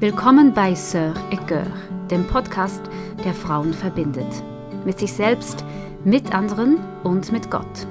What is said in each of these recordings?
Willkommen bei Sœur et dem Podcast, der Frauen verbindet. Mit sich selbst, mit anderen und mit Gott.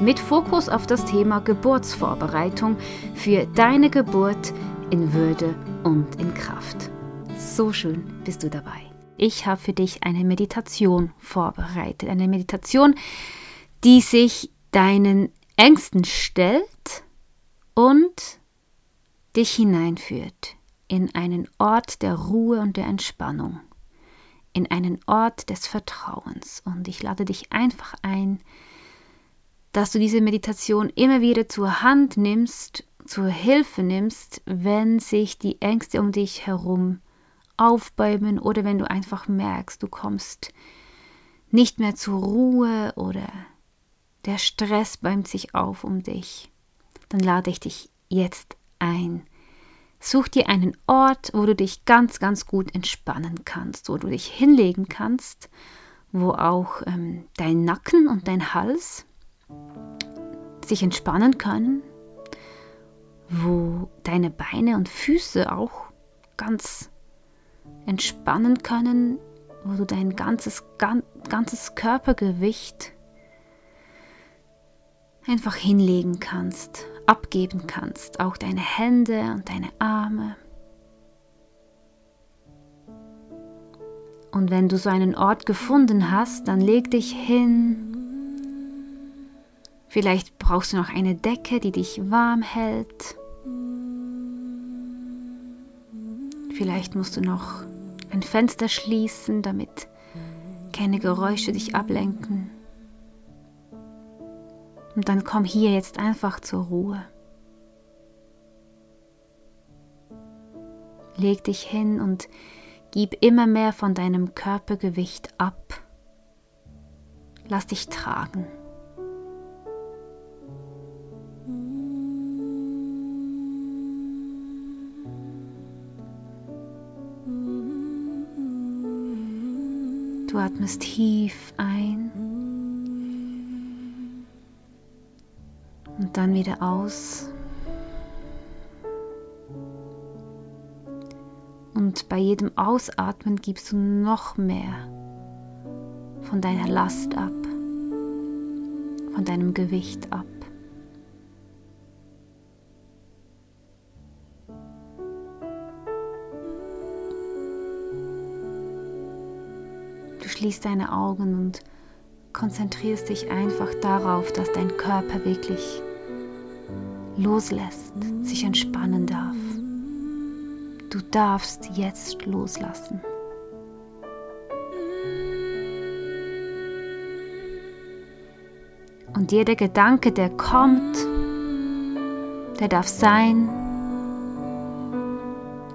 Mit Fokus auf das Thema Geburtsvorbereitung für deine Geburt in Würde und in Kraft. So schön bist du dabei. Ich habe für dich eine Meditation vorbereitet. Eine Meditation, die sich deinen Ängsten stellt und dich hineinführt in einen Ort der Ruhe und der Entspannung, in einen Ort des Vertrauens. Und ich lade dich einfach ein, dass du diese Meditation immer wieder zur Hand nimmst, zur Hilfe nimmst, wenn sich die Ängste um dich herum aufbäumen oder wenn du einfach merkst, du kommst nicht mehr zur Ruhe oder der Stress bäumt sich auf um dich, dann lade ich dich jetzt ein, Such dir einen Ort, wo du dich ganz, ganz gut entspannen kannst, wo du dich hinlegen kannst, wo auch ähm, dein Nacken und dein Hals sich entspannen können, wo deine Beine und Füße auch ganz entspannen können, wo du dein ganzes, ganzes Körpergewicht einfach hinlegen kannst abgeben kannst, auch deine Hände und deine Arme. Und wenn du so einen Ort gefunden hast, dann leg dich hin. Vielleicht brauchst du noch eine Decke, die dich warm hält. Vielleicht musst du noch ein Fenster schließen, damit keine Geräusche dich ablenken. Und dann komm hier jetzt einfach zur Ruhe. Leg dich hin und gib immer mehr von deinem Körpergewicht ab. Lass dich tragen. Du atmest tief ein und dann wieder aus. Und bei jedem Ausatmen gibst du noch mehr von deiner Last ab, von deinem Gewicht ab. Du schließt deine Augen und konzentrierst dich einfach darauf, dass dein Körper wirklich loslässt, sich entspannen darf. Du darfst jetzt loslassen. Und jeder Gedanke, der kommt, der darf sein,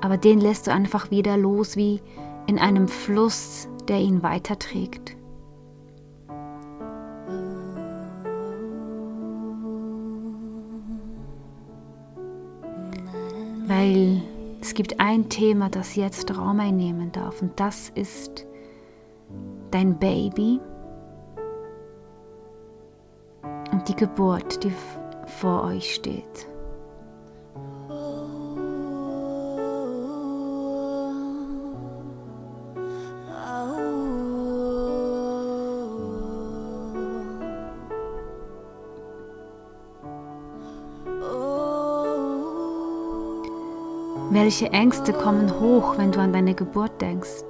aber den lässt du einfach wieder los wie in einem Fluss, der ihn weiterträgt. Weil es gibt ein Thema, das jetzt Raum einnehmen darf und das ist dein Baby und die Geburt, die vor euch steht. Welche Ängste kommen hoch, wenn du an deine Geburt denkst?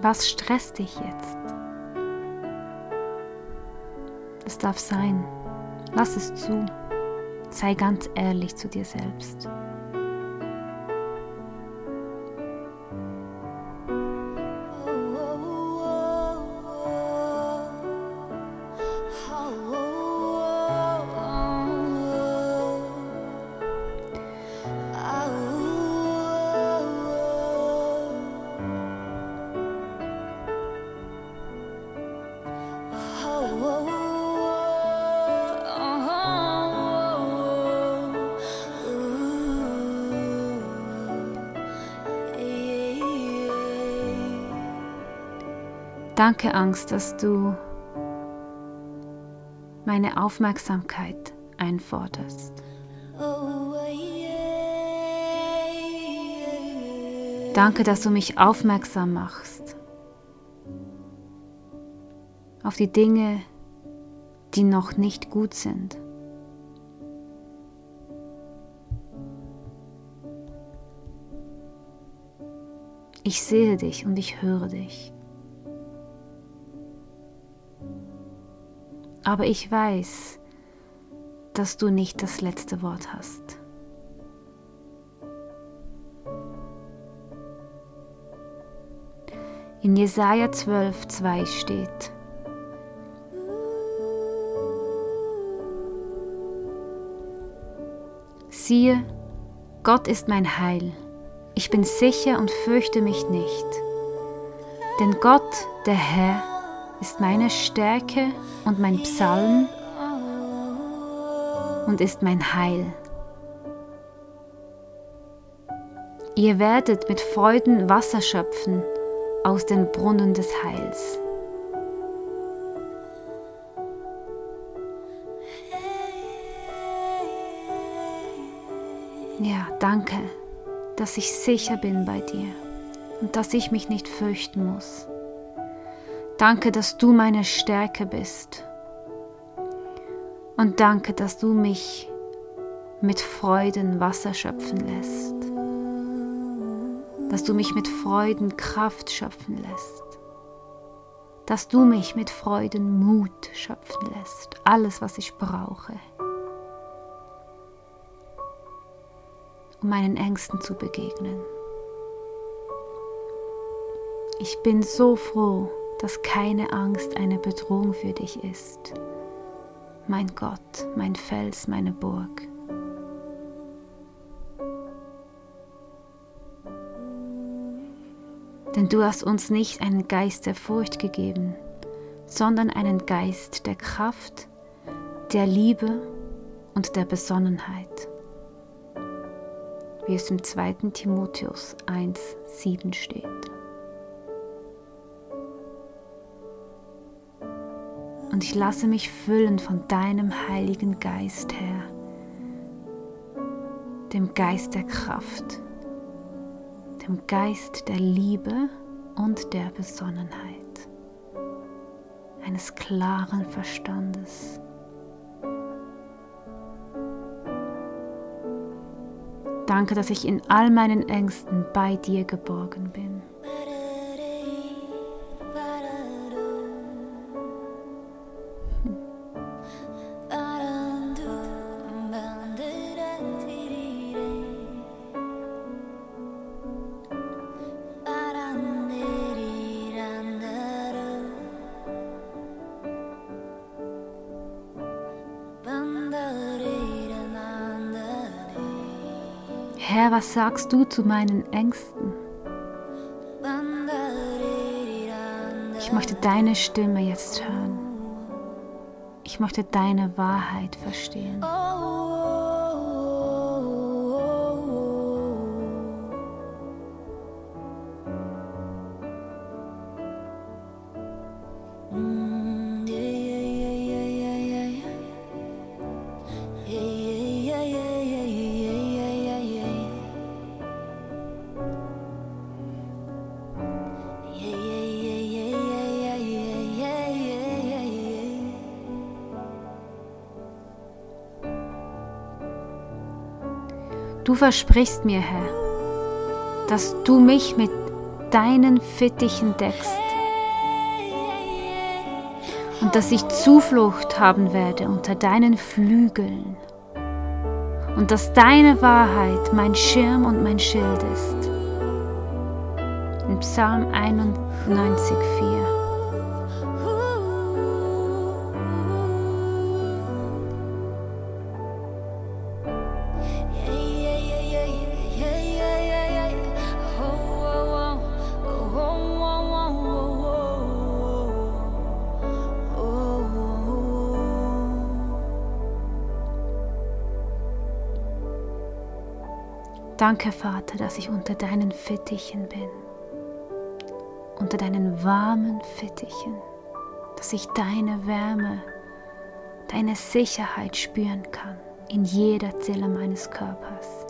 Was stresst dich jetzt? Es darf sein. Lass es zu. Sei ganz ehrlich zu dir selbst. Danke, Angst, dass du meine Aufmerksamkeit einforderst. Danke, dass du mich aufmerksam machst auf die Dinge, die noch nicht gut sind. Ich sehe dich und ich höre dich. Aber ich weiß, dass du nicht das letzte Wort hast. In Jesaja 12, 2 steht: Siehe, Gott ist mein Heil. Ich bin sicher und fürchte mich nicht. Denn Gott, der Herr, ist meine Stärke und mein Psalm und ist mein Heil. Ihr werdet mit Freuden Wasser schöpfen aus den Brunnen des Heils. Ja, danke, dass ich sicher bin bei dir und dass ich mich nicht fürchten muss. Danke, dass du meine Stärke bist. Und danke, dass du mich mit Freuden Wasser schöpfen lässt. Dass du mich mit Freuden Kraft schöpfen lässt. Dass du mich mit Freuden Mut schöpfen lässt. Alles, was ich brauche. um meinen Ängsten zu begegnen. Ich bin so froh, dass keine Angst eine Bedrohung für dich ist. Mein Gott, mein Fels, meine Burg. Denn du hast uns nicht einen Geist der Furcht gegeben, sondern einen Geist der Kraft, der Liebe und der Besonnenheit wie es im 2. Timotheus 1.7 steht. Und ich lasse mich füllen von deinem Heiligen Geist, Herr, dem Geist der Kraft, dem Geist der Liebe und der Besonnenheit, eines klaren Verstandes. Danke, dass ich in all meinen Ängsten bei dir geborgen bin. Herr, was sagst du zu meinen Ängsten? Ich möchte deine Stimme jetzt hören. Ich möchte deine Wahrheit verstehen. Du versprichst mir, Herr, dass du mich mit deinen Fittichen deckst und dass ich Zuflucht haben werde unter deinen Flügeln und dass deine Wahrheit mein Schirm und mein Schild ist. In Psalm 91, 4. Danke, Vater, dass ich unter deinen Fittichen bin, unter deinen warmen Fittichen, dass ich deine Wärme, deine Sicherheit spüren kann in jeder Zelle meines Körpers.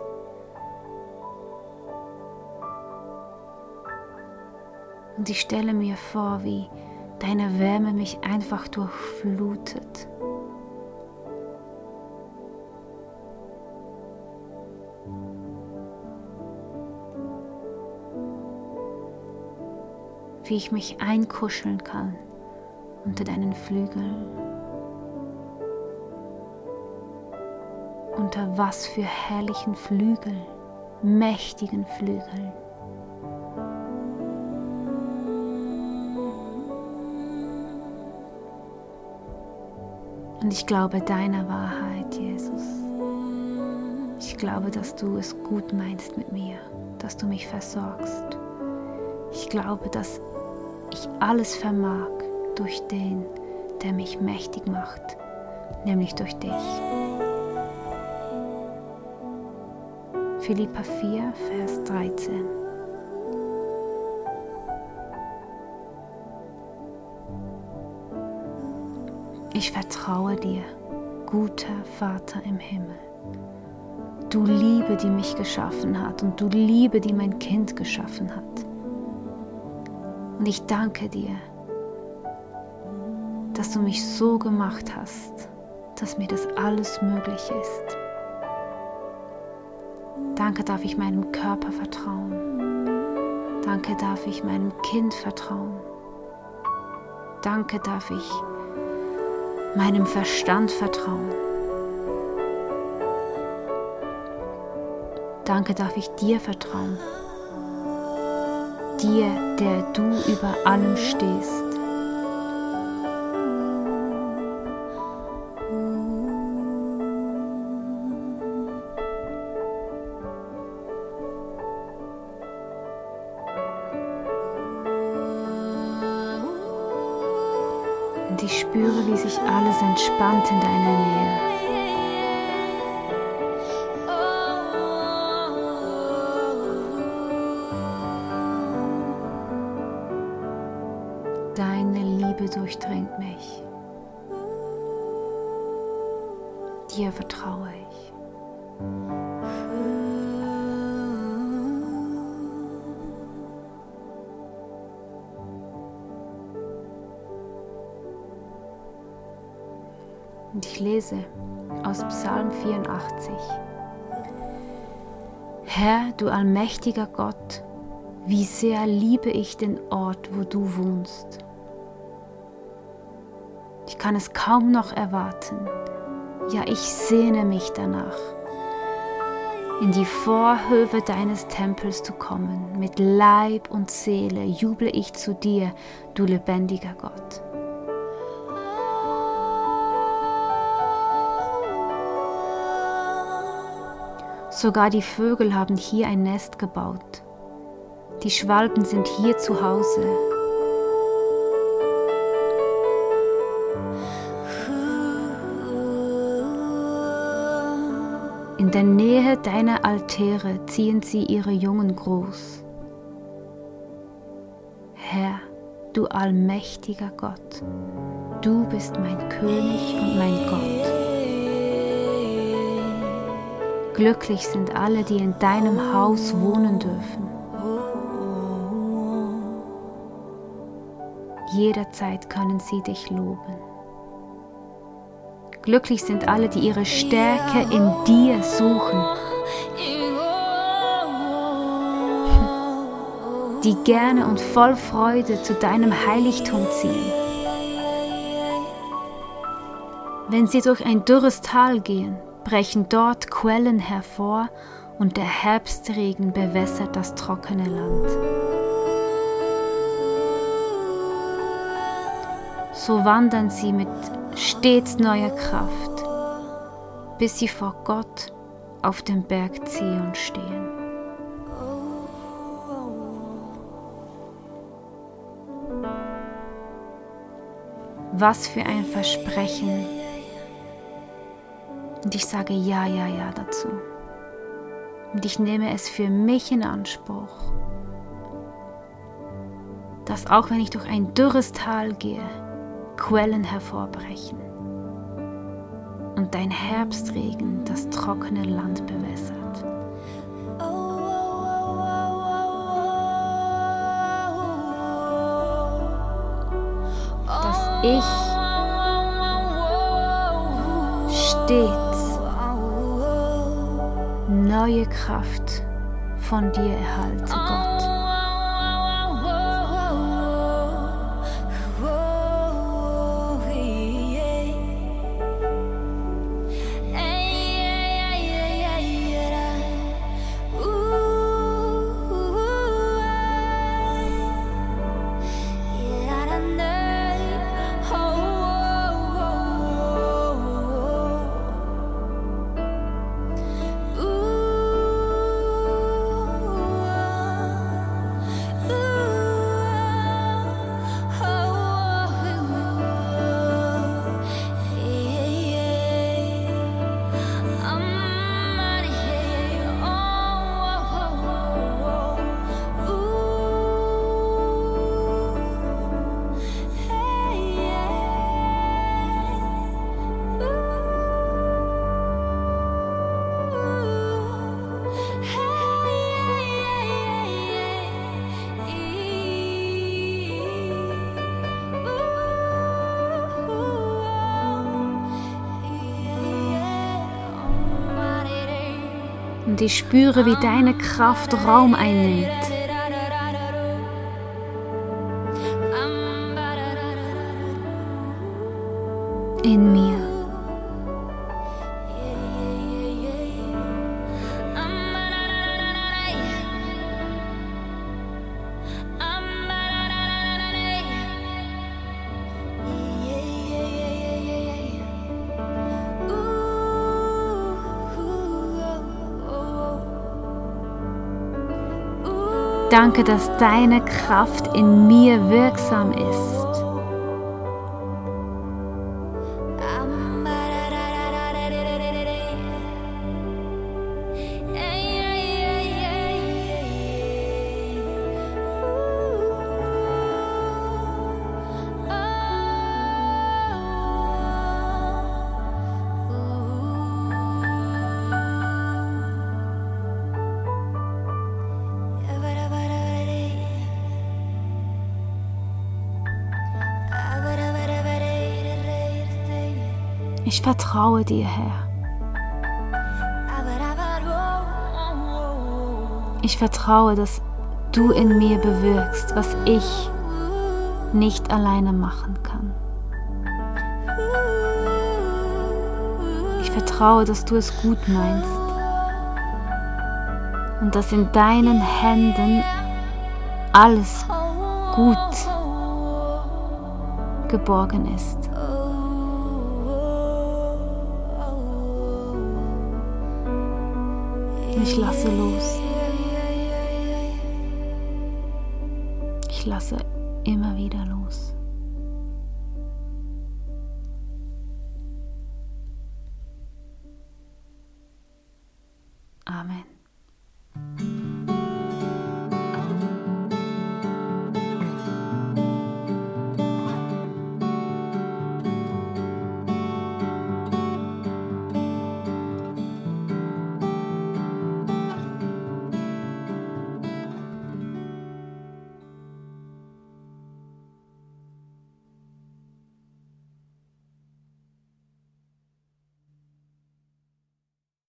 Und ich stelle mir vor, wie deine Wärme mich einfach durchflutet. Wie ich mich einkuscheln kann unter deinen Flügeln. Unter was für herrlichen Flügeln, mächtigen Flügeln. Und ich glaube deiner Wahrheit, Jesus. Ich glaube, dass du es gut meinst mit mir, dass du mich versorgst. Ich glaube, dass ich alles vermag durch den, der mich mächtig macht, nämlich durch dich. Philippa 4, Vers 13. Ich vertraue dir, guter Vater im Himmel. Du Liebe, die mich geschaffen hat und du Liebe, die mein Kind geschaffen hat. Und ich danke dir, dass du mich so gemacht hast, dass mir das alles möglich ist. Danke darf ich meinem Körper vertrauen. Danke darf ich meinem Kind vertrauen. Danke darf ich meinem Verstand vertrauen. Danke darf ich dir vertrauen. Dir, der du über allem stehst. Und ich spüre, wie sich alles entspannt in deiner durchdringt mich. Dir vertraue ich. Und ich lese aus Psalm 84. Herr, du allmächtiger Gott, wie sehr liebe ich den Ort, wo du wohnst. Kann es kaum noch erwarten. Ja, ich sehne mich danach, in die Vorhöfe deines Tempels zu kommen. Mit Leib und Seele juble ich zu dir, du lebendiger Gott. Sogar die Vögel haben hier ein Nest gebaut. Die Schwalben sind hier zu Hause. Der Nähe deiner Altäre ziehen sie ihre Jungen groß. Herr, du allmächtiger Gott, du bist mein König und mein Gott. Glücklich sind alle, die in deinem Haus wohnen dürfen. Jederzeit können sie dich loben. Glücklich sind alle, die ihre Stärke in dir suchen. Die gerne und voll Freude zu deinem Heiligtum ziehen. Wenn sie durch ein dürres Tal gehen, brechen dort Quellen hervor und der Herbstregen bewässert das trockene Land. So wandern sie mit stets neuer Kraft, bis sie vor Gott auf dem Berg Zion stehen. Was für ein Versprechen und ich sage ja, ja, ja dazu. Und ich nehme es für mich in Anspruch, dass auch wenn ich durch ein dürres Tal gehe, Quellen hervorbrechen. und dein Herbstregen das trockene Land bewässert. Dass ich stets neue Kraft von dir erhalte, Gott. Ich spüre, wie deine Kraft Raum einnimmt. In mir. Danke, dass deine Kraft in mir wirksam ist. Ich vertraue dir, Herr. Ich vertraue, dass du in mir bewirkst, was ich nicht alleine machen kann. Ich vertraue, dass du es gut meinst und dass in deinen Händen alles gut geborgen ist. Ich lasse los. Ich lasse immer wieder los. Amen.